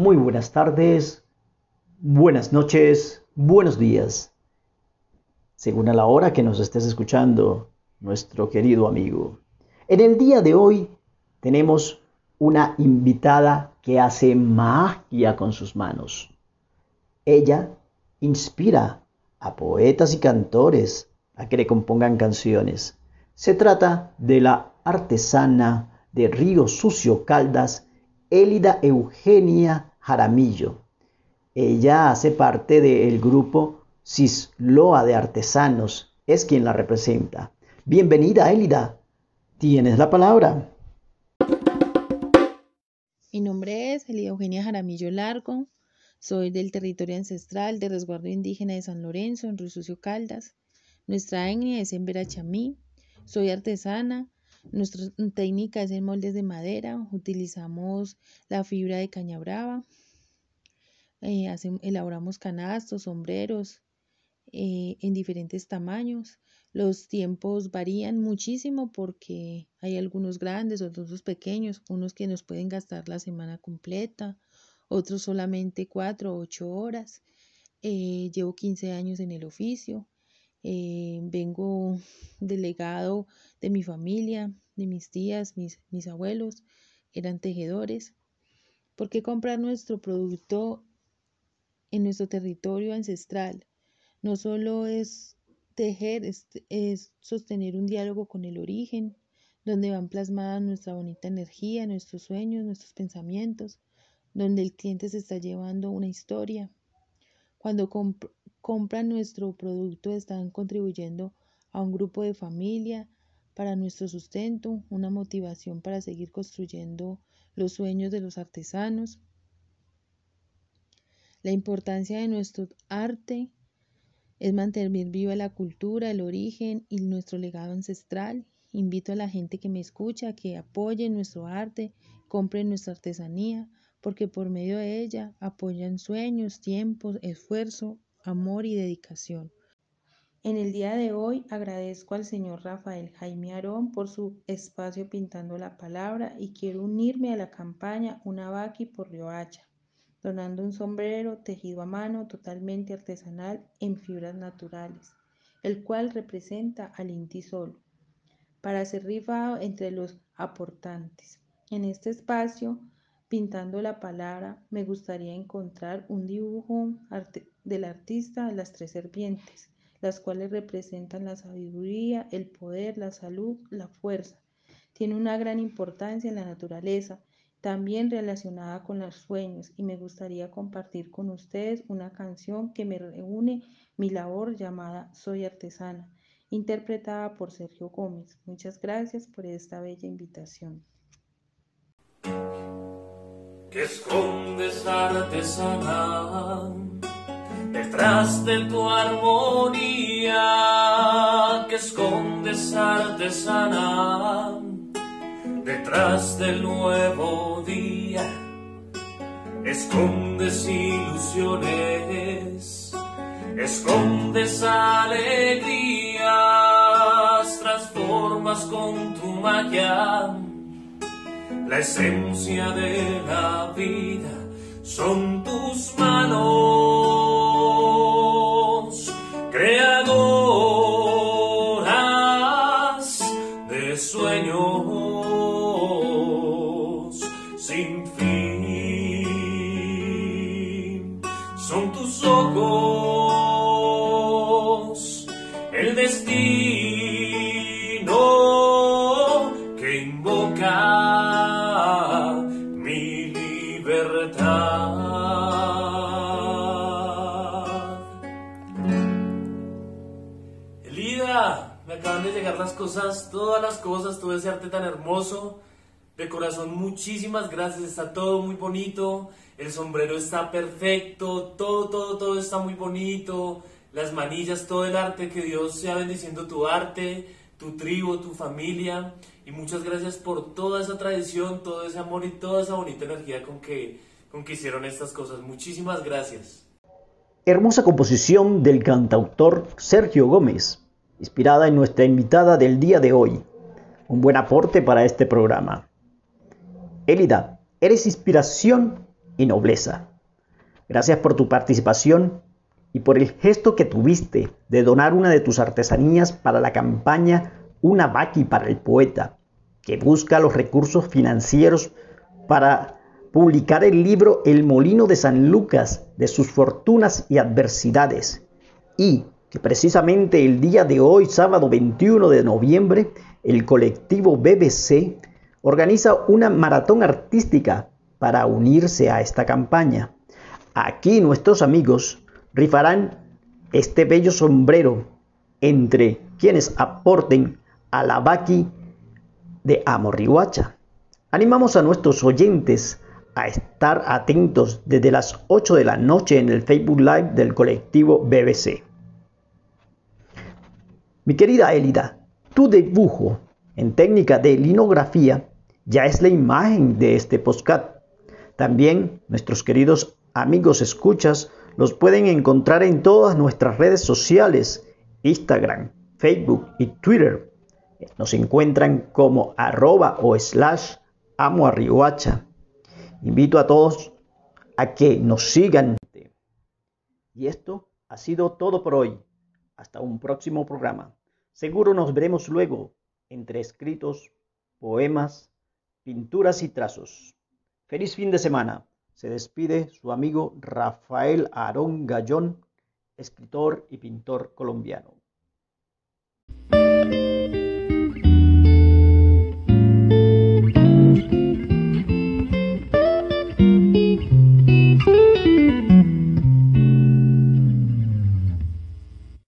muy buenas tardes, buenas noches, buenos días, según a la hora que nos estés escuchando, nuestro querido amigo. En el día de hoy tenemos una invitada que hace magia con sus manos. Ella inspira a poetas y cantores a que le compongan canciones. Se trata de la artesana de Río Sucio Caldas, Élida Eugenia Jaramillo. Ella hace parte del grupo Cisloa de Artesanos, es quien la representa. Bienvenida, Élida. Tienes la palabra. Mi nombre es Elida Eugenia Jaramillo Largo. Soy del territorio ancestral de resguardo indígena de San Lorenzo, en Rusucio Caldas. Nuestra etnia es en Verachamí. Soy artesana. Nuestra técnica es en moldes de madera. Utilizamos la fibra de caña brava. Eh, elaboramos canastos, sombreros eh, en diferentes tamaños. Los tiempos varían muchísimo porque hay algunos grandes, otros pequeños, unos que nos pueden gastar la semana completa, otros solamente cuatro o ocho horas. Eh, llevo 15 años en el oficio. Eh, vengo delegado de mi familia, de mis tías, mis, mis abuelos, eran tejedores. ¿Por qué comprar nuestro producto en nuestro territorio ancestral? No solo es tejer, es, es sostener un diálogo con el origen, donde van plasmadas nuestra bonita energía, nuestros sueños, nuestros pensamientos, donde el cliente se está llevando una historia. Cuando compran nuestro producto están contribuyendo a un grupo de familia para nuestro sustento, una motivación para seguir construyendo los sueños de los artesanos. La importancia de nuestro arte es mantener viva la cultura, el origen y nuestro legado ancestral. Invito a la gente que me escucha a que apoye nuestro arte, compre nuestra artesanía, porque por medio de ella apoyan sueños, tiempos, esfuerzo, amor y dedicación. En el día de hoy agradezco al señor Rafael Jaime Arón por su espacio pintando la palabra y quiero unirme a la campaña Una Vaqui por Riohacha, donando un sombrero tejido a mano totalmente artesanal en fibras naturales, el cual representa al Inti Sol, para ser rifado entre los aportantes. En este espacio Pintando la palabra, me gustaría encontrar un dibujo del artista de las tres serpientes, las cuales representan la sabiduría, el poder, la salud, la fuerza. Tiene una gran importancia en la naturaleza, también relacionada con los sueños, y me gustaría compartir con ustedes una canción que me reúne mi labor llamada Soy Artesana, interpretada por Sergio Gómez. Muchas gracias por esta bella invitación que escondes artesana detrás de tu armonía, que escondes artesana. Detrás del nuevo día, escondes ilusiones, escondes alegrías, transformas con tu magia la esencia de la vida. Son tus manos, Son tus ojos, el destino que invoca. me acaban de llegar las cosas, todas las cosas, todo ese arte tan hermoso. De corazón, muchísimas gracias, está todo muy bonito, el sombrero está perfecto, todo, todo, todo está muy bonito, las manillas, todo el arte, que Dios sea bendiciendo tu arte, tu tribu, tu familia, y muchas gracias por toda esa tradición, todo ese amor y toda esa bonita energía con que, con que hicieron estas cosas. Muchísimas gracias. Hermosa composición del cantautor Sergio Gómez inspirada en nuestra invitada del día de hoy. Un buen aporte para este programa. Elida, eres inspiración y nobleza. Gracias por tu participación y por el gesto que tuviste de donar una de tus artesanías para la campaña Una Vaqui para el Poeta, que busca los recursos financieros para publicar el libro El Molino de San Lucas de sus fortunas y adversidades, y que precisamente el día de hoy, sábado 21 de noviembre, el colectivo BBC organiza una maratón artística para unirse a esta campaña. Aquí nuestros amigos rifarán este bello sombrero entre quienes aporten a la de Amorrihuacha. Animamos a nuestros oyentes a estar atentos desde las 8 de la noche en el Facebook Live del colectivo BBC. Mi querida Elida, tu dibujo en técnica de linografía ya es la imagen de este postcat. También nuestros queridos amigos escuchas los pueden encontrar en todas nuestras redes sociales, Instagram, Facebook y Twitter. Nos encuentran como arroba o slash amo Invito a todos a que nos sigan. Y esto ha sido todo por hoy. Hasta un próximo programa. Seguro nos veremos luego entre escritos, poemas, pinturas y trazos. Feliz fin de semana. Se despide su amigo Rafael Aarón Gallón, escritor y pintor colombiano.